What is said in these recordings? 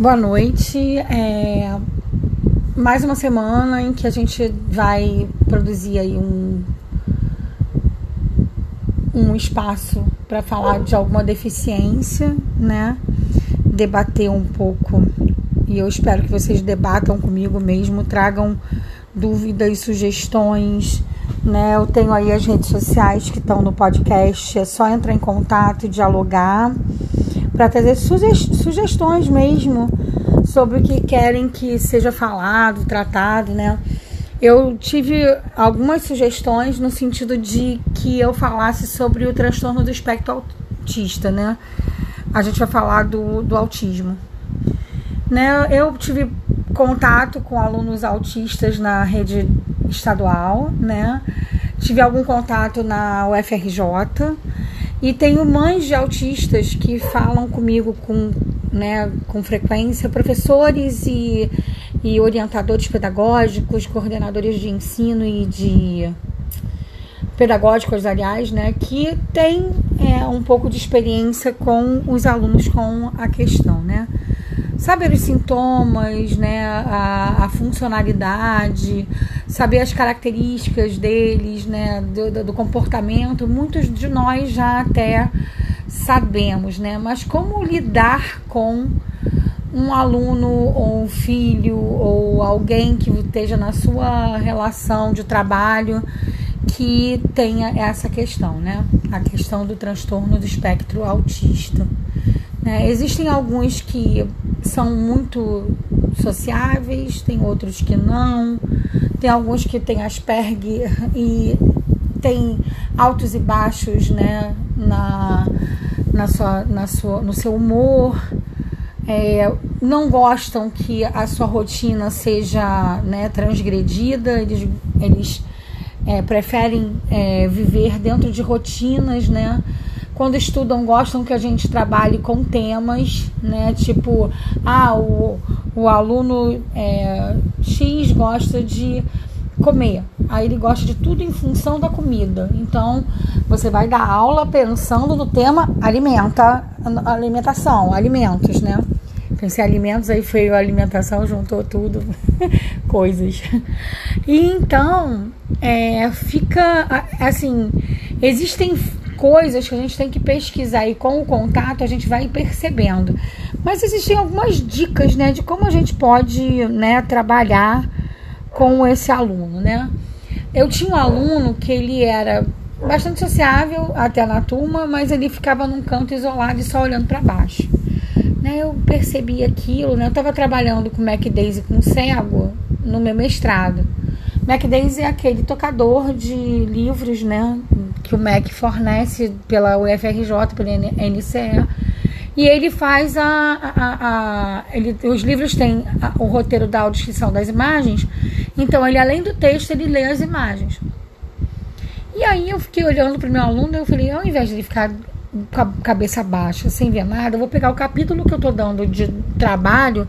Boa noite. É mais uma semana em que a gente vai produzir aí um, um espaço para falar de alguma deficiência, né? Debater um pouco. E eu espero que vocês debatam comigo mesmo, tragam dúvidas, sugestões, né? Eu tenho aí as redes sociais que estão no podcast, é só entrar em contato e dialogar para trazer sugestões mesmo sobre o que querem que seja falado, tratado, né? Eu tive algumas sugestões no sentido de que eu falasse sobre o transtorno do espectro autista, né? A gente vai falar do, do autismo. Né? Eu tive contato com alunos autistas na rede estadual, né? Tive algum contato na UFRJ e tenho mães de autistas que falam comigo com, né, com frequência, professores e, e orientadores pedagógicos, coordenadores de ensino e de pedagógicos, aliás, né, que têm é, um pouco de experiência com os alunos com a questão, né saber os sintomas, né, a, a funcionalidade, saber as características deles, né, do, do, comportamento, muitos de nós já até sabemos, né, mas como lidar com um aluno ou um filho ou alguém que esteja na sua relação de trabalho que tenha essa questão, né, a questão do transtorno do espectro autista. É, existem alguns que são muito sociáveis, tem outros que não, tem alguns que têm Asperger e tem altos e baixos né, na, na sua, na sua, no seu humor. É, não gostam que a sua rotina seja né, transgredida, eles, eles é, preferem é, viver dentro de rotinas, né? Quando estudam gostam que a gente trabalhe com temas, né? Tipo, ah, o, o aluno é, X gosta de comer. Aí ele gosta de tudo em função da comida. Então, você vai dar aula pensando no tema alimenta, alimentação, alimentos, né? Pensei alimentos, aí foi alimentação, juntou tudo, coisas. E então, é, fica assim, existem coisas que a gente tem que pesquisar e com o contato a gente vai percebendo. Mas existem algumas dicas, né, de como a gente pode, né, trabalhar com esse aluno, né? Eu tinha um aluno que ele era bastante sociável até na turma, mas ele ficava num canto isolado e só olhando para baixo. Né, eu percebi aquilo, né? Eu estava trabalhando com Mac Daisy com cego no meu mestrado. Mac Daisy é aquele tocador de livros, né? Que o MEC fornece pela UFRJ, pela NCE. E ele faz a. a, a ele, os livros têm a, o roteiro da audição das imagens, então ele, além do texto, ele lê as imagens. E aí eu fiquei olhando para o meu aluno e eu falei, ao invés de ele ficar com a cabeça baixa, sem ver nada, eu vou pegar o capítulo que eu estou dando de trabalho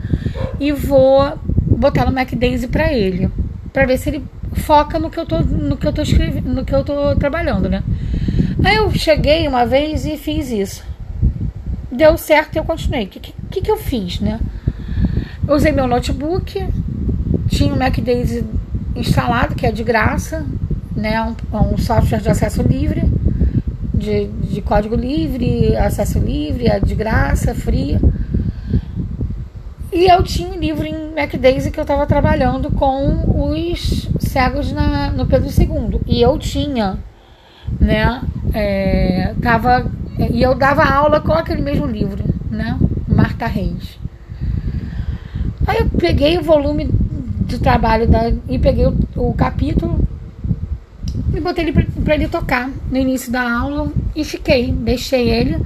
e vou botar no MacDaisy para ele, para ver se ele foca no que eu tô, no que eu tô escrevendo, no que eu tô trabalhando, né? Aí eu cheguei uma vez e fiz isso. Deu certo e eu continuei. O que, que, que eu fiz, né? Eu usei meu notebook, tinha o MacDaisy instalado, que é de graça, né? Um, um software de acesso livre, de, de código livre, acesso livre, é de graça, fria. E eu tinha um livro em MacDaisy que eu estava trabalhando com os cegos na, no Pedro II. E eu tinha, né? É, tava, e eu dava aula com aquele mesmo livro, né? Marta Reis. Aí eu peguei o volume do trabalho da, e peguei o, o capítulo e botei ele para ele tocar no início da aula e fiquei, deixei ele.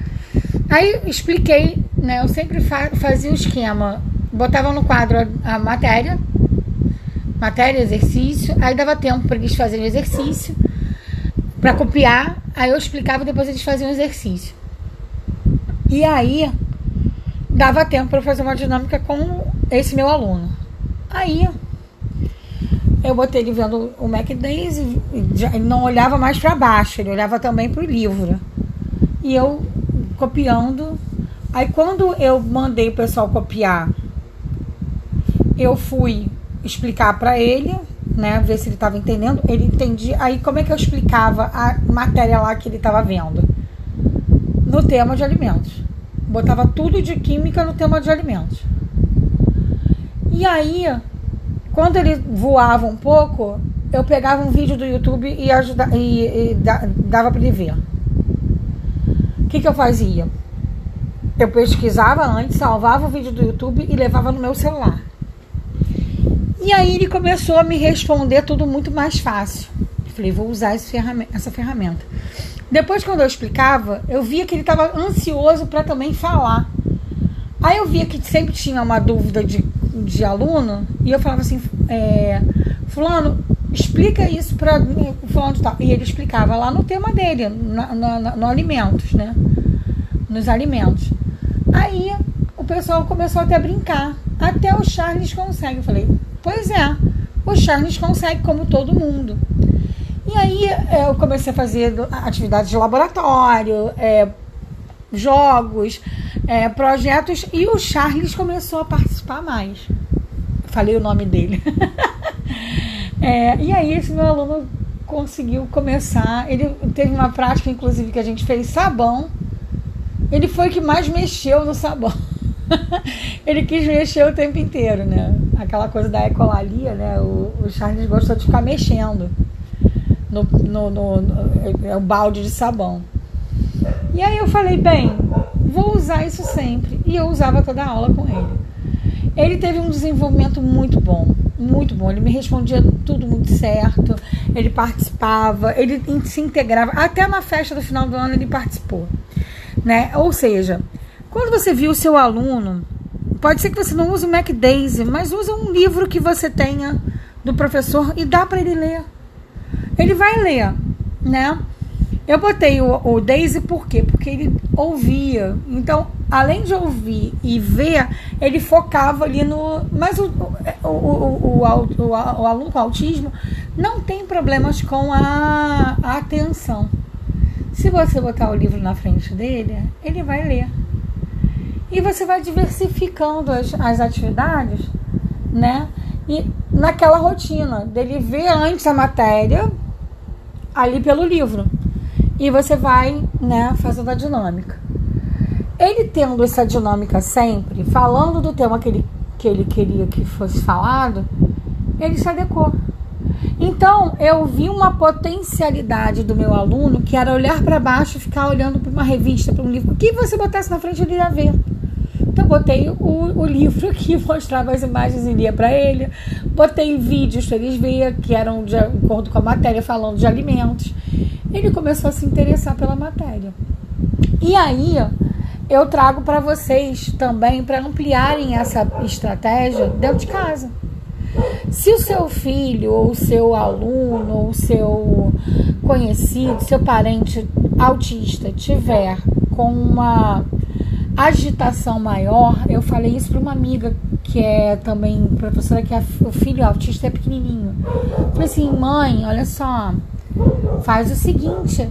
Aí expliquei, né? Eu sempre fa fazia o esquema botava no quadro a, a matéria, matéria, exercício, aí dava tempo para eles fazerem exercício, para copiar, aí eu explicava e depois eles faziam o exercício. E aí dava tempo para fazer uma dinâmica com esse meu aluno. Aí eu botei ele vendo o Mac Days, ele não olhava mais para baixo, ele olhava também para o livro. E eu copiando. Aí quando eu mandei o pessoal copiar eu fui explicar para ele, né, ver se ele estava entendendo. Ele entendia. Aí como é que eu explicava a matéria lá que ele estava vendo? No tema de alimentos. Botava tudo de química no tema de alimentos. E aí, quando ele voava um pouco, eu pegava um vídeo do YouTube e, ajuda, e, e dava para ele ver. O que, que eu fazia? Eu pesquisava antes, salvava o vídeo do YouTube e levava no meu celular. E aí ele começou a me responder tudo muito mais fácil. falei, vou usar essa ferramenta. Depois, quando eu explicava, eu via que ele estava ansioso para também falar. Aí eu via que sempre tinha uma dúvida de, de aluno, e eu falava assim, é, fulano, explica isso para fulano tal. E ele explicava lá no tema dele, na, na, no alimentos, né? Nos alimentos. Aí o pessoal começou até a brincar. Até o Charles consegue. Eu falei, Pois é, o Charles consegue como todo mundo. E aí é, eu comecei a fazer atividades de laboratório, é, jogos, é, projetos, e o Charles começou a participar mais. Falei o nome dele. é, e aí esse meu aluno conseguiu começar. Ele teve uma prática, inclusive, que a gente fez sabão. Ele foi o que mais mexeu no sabão. ele quis mexer o tempo inteiro, né? Aquela coisa da ecolalia, né? O, o Charles gostou de ficar mexendo no, no, no, no é balde de sabão. E aí eu falei, bem, vou usar isso sempre. E eu usava toda a aula com ele. Ele teve um desenvolvimento muito bom, muito bom. Ele me respondia tudo muito certo, ele participava, ele se integrava. Até na festa do final do ano ele participou, né? Ou seja, quando você viu o seu aluno, pode ser que você não use o Mac Daisy, mas usa um livro que você tenha do professor e dá para ele ler. Ele vai ler, né? Eu botei o, o Daisy por quê? Porque ele ouvia. Então, além de ouvir e ver, ele focava ali no. Mas o, o, o, o, o aluno com autismo não tem problemas com a, a atenção. Se você botar o livro na frente dele, ele vai ler. E você vai diversificando as, as atividades, né? E naquela rotina dele ver antes a matéria ali pelo livro. E você vai, né, fazendo a dinâmica. Ele tendo essa dinâmica sempre, falando do tema que ele, que ele queria que fosse falado, ele se adequou. Então, eu vi uma potencialidade do meu aluno que era olhar para baixo e ficar olhando para uma revista, para um livro. O que você botasse na frente, ele ia ver. Então, botei o, o livro aqui, mostrava as imagens e lia para ele. Botei vídeos para eles verem, que eram de acordo com a matéria, falando de alimentos. Ele começou a se interessar pela matéria. E aí, eu trago para vocês também para ampliarem essa estratégia dentro de casa. Se o seu filho, ou o seu aluno, ou o seu conhecido, seu parente autista tiver com uma agitação maior, eu falei isso para uma amiga que é também professora, que é, o filho autista é pequenininho. falei assim, mãe, olha só, faz o seguinte,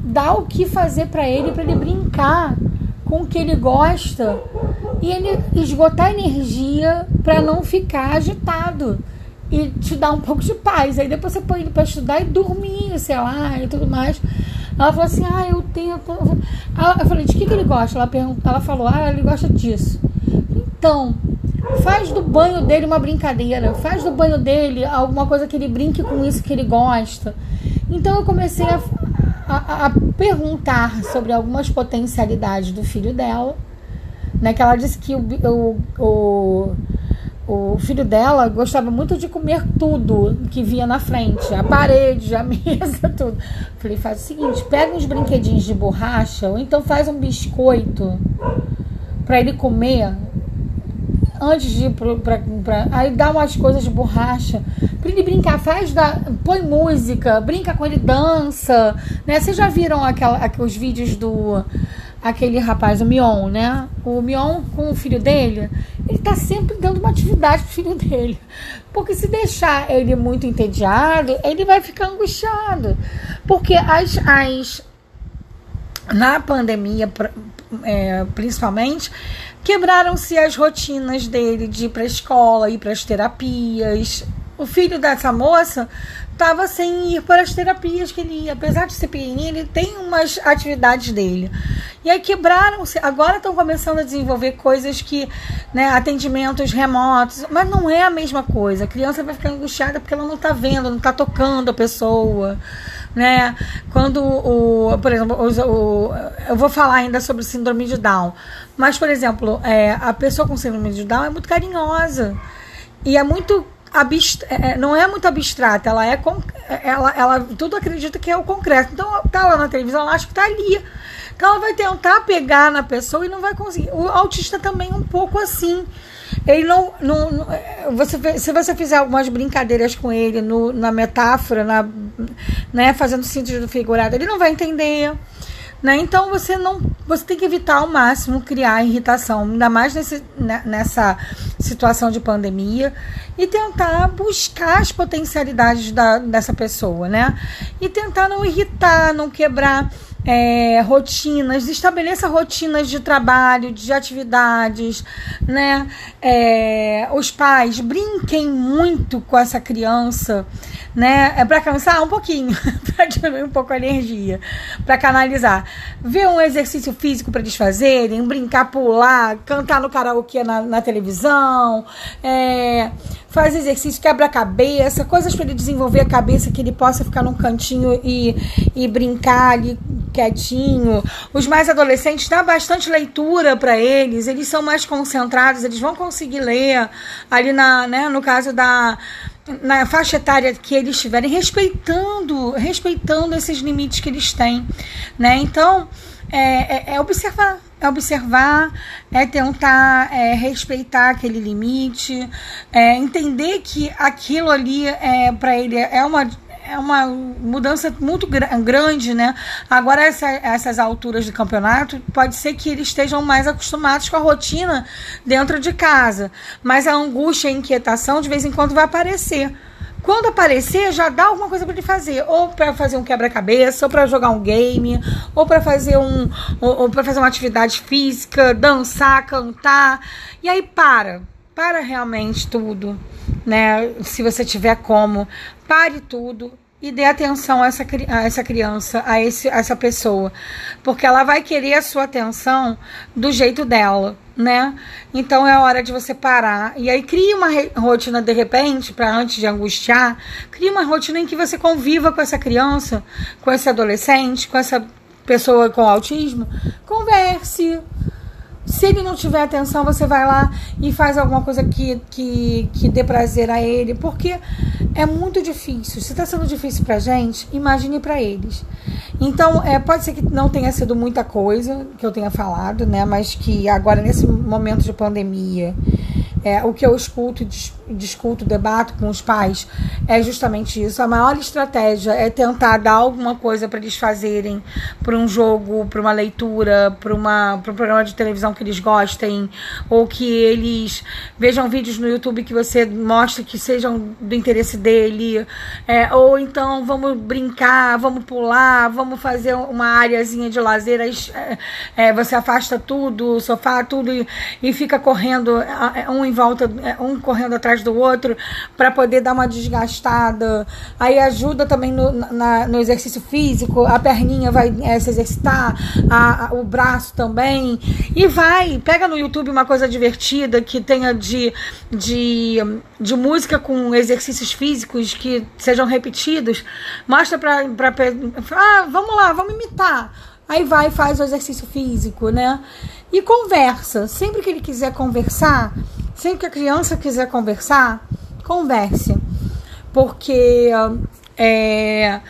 dá o que fazer para ele, para ele brincar com o que ele gosta e ele esgotar energia para não ficar agitado e te dar um pouco de paz. Aí depois você põe ele para estudar e dormir, sei lá, e tudo mais. Ela falou assim: Ah, eu tenho. Eu falei: De que, que ele gosta? Ela, perguntou, ela falou: Ah, ele gosta disso. Então, faz do banho dele uma brincadeira. Faz do banho dele alguma coisa que ele brinque com isso que ele gosta. Então, eu comecei a, a, a perguntar sobre algumas potencialidades do filho dela né? Que ela disse que o, o, o, o filho dela gostava muito de comer tudo que via na frente, a parede, a mesa, tudo. Falei, faz o seguinte, pega uns brinquedinhos de borracha, ou então faz um biscoito para ele comer antes de ir pra, pra, aí dá umas coisas de borracha para ele brincar, faz da, põe música, brinca com ele, dança, né? Vocês já viram aquela, aqueles vídeos do aquele rapaz, o Mion, né? O Mion com o filho dele, ele tá sempre dando uma atividade pro filho dele. Porque se deixar ele muito entediado, ele vai ficar angustiado. Porque as, as na pandemia, é, principalmente, Quebraram-se as rotinas dele de ir para escola, ir para as terapias. O filho dessa moça estava sem ir para as terapias que ele ia. Apesar de ser pequenininho, ele tem umas atividades dele. E aí quebraram-se. Agora estão começando a desenvolver coisas que, né, atendimentos remotos, mas não é a mesma coisa. A criança vai ficar angustiada porque ela não está vendo, não está tocando a pessoa. Né? Quando o, por exemplo, o, eu vou falar ainda sobre síndrome de Down, mas por exemplo, é, a pessoa com síndrome de Down é muito carinhosa e é muito não é muito abstrata, ela é ela, ela tudo acredita que é o concreto. Então tá lá na televisão, ela acha que tá ali. Então ela vai tentar pegar na pessoa e não vai conseguir. O autista também é um pouco assim. Ele não, não, não é, você, se você fizer algumas brincadeiras com ele no, na metáfora, na, né, fazendo sentido figurado, ele não vai entender. Né? Então você não, você tem que evitar ao máximo criar irritação, ainda mais nesse, né, nessa situação de pandemia e tentar buscar as potencialidades da, dessa pessoa, né? E tentar não irritar, não quebrar é, rotinas, estabeleça rotinas de trabalho, de atividades, né? É, os pais brinquem muito com essa criança, né? É para cansar um pouquinho, para diminuir um pouco a energia, para canalizar. Ver um exercício físico para eles fazerem, brincar, pular, cantar no karaokê na, na televisão, é, faz exercício, quebra-cabeça, coisas para ele desenvolver a cabeça, que ele possa ficar num cantinho e, e brincar ali quietinho. Os mais adolescentes dá bastante leitura para eles, eles são mais concentrados, eles vão conseguir ler ali na, né, no caso da na faixa etária que eles estiverem respeitando, respeitando esses limites que eles têm, né? Então, é, é, é observar, observar, é tentar é, respeitar aquele limite, é entender que aquilo ali é para ele é uma é uma mudança muito grande, né? Agora, essa, essas alturas do campeonato, pode ser que eles estejam mais acostumados com a rotina dentro de casa, mas a angústia e a inquietação de vez em quando vai aparecer. Quando aparecer, já dá alguma coisa para ele fazer, ou para fazer um quebra-cabeça, ou para jogar um game, ou para fazer um, ou, ou para fazer uma atividade física, dançar, cantar, e aí para, para realmente tudo, né? Se você tiver como, pare tudo e dê atenção a essa, a essa criança, a, esse, a essa pessoa, porque ela vai querer a sua atenção do jeito dela, né? Então é hora de você parar e aí crie uma rotina de repente para antes de angustiar, crie uma rotina em que você conviva com essa criança, com esse adolescente, com essa pessoa com autismo, converse, se ele não tiver atenção, você vai lá e faz alguma coisa que, que, que dê prazer a ele, porque é muito difícil. Se está sendo difícil para gente, imagine para eles. Então, é, pode ser que não tenha sido muita coisa que eu tenha falado, né? Mas que agora, nesse momento de pandemia, é, o que eu escuto, discuto, debato com os pais é justamente isso. A maior estratégia é tentar dar alguma coisa para eles fazerem para um jogo, para uma leitura, para um programa de televisão que eles gostem, ou que eles vejam vídeos no YouTube que você mostra que sejam do interesse dele, é, ou então vamos brincar, vamos pular, vamos fazer uma áreazinha de lazer, aí, é, é você afasta tudo, o sofá, tudo, e, e fica correndo é, um volta, é, um correndo atrás do outro, para poder dar uma desgastada. Aí ajuda também no, na, no exercício físico, a perninha vai é, se exercitar, a, a, o braço também, e vai pega no YouTube uma coisa divertida que tenha de, de, de música com exercícios físicos que sejam repetidos. Mostra pra, pra. Ah, vamos lá, vamos imitar. Aí vai e faz o exercício físico, né? E conversa. Sempre que ele quiser conversar, sempre que a criança quiser conversar, converse. Porque. É,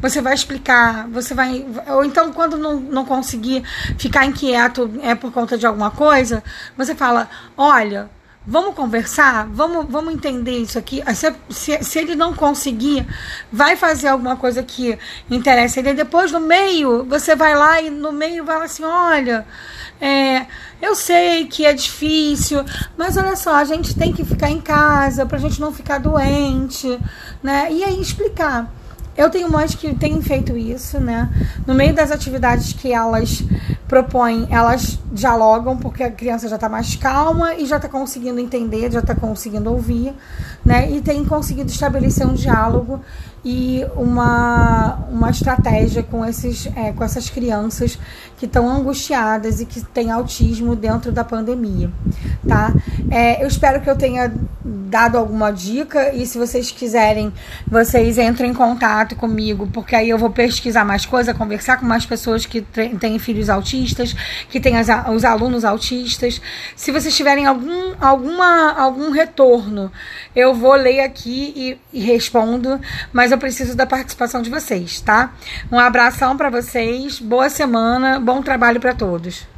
você vai explicar, você vai. Ou então, quando não, não conseguir ficar inquieto é por conta de alguma coisa, você fala: olha, vamos conversar, vamos, vamos entender isso aqui. Se, se, se, ele não conseguir, vai fazer alguma coisa que interessa ele. Depois, no meio, você vai lá e no meio vai assim: olha. É, eu sei que é difícil, mas olha só, a gente tem que ficar em casa para a gente não ficar doente, né? E aí explicar. Eu tenho mães que têm feito isso, né? No meio das atividades que elas propõem, elas dialogam porque a criança já está mais calma e já está conseguindo entender, já está conseguindo ouvir, né? E tem conseguido estabelecer um diálogo e uma, uma estratégia com, esses, é, com essas crianças que estão angustiadas e que têm autismo dentro da pandemia, tá? É, eu espero que eu tenha dado alguma dica e se vocês quiserem, vocês entrem em contato comigo, porque aí eu vou pesquisar mais coisa, conversar com mais pessoas que têm filhos autistas, que têm as, os alunos autistas. Se vocês tiverem algum, alguma, algum retorno, eu vou ler aqui e, e respondo, mas eu preciso da participação de vocês, tá? Um abração para vocês, boa semana, bom trabalho para todos.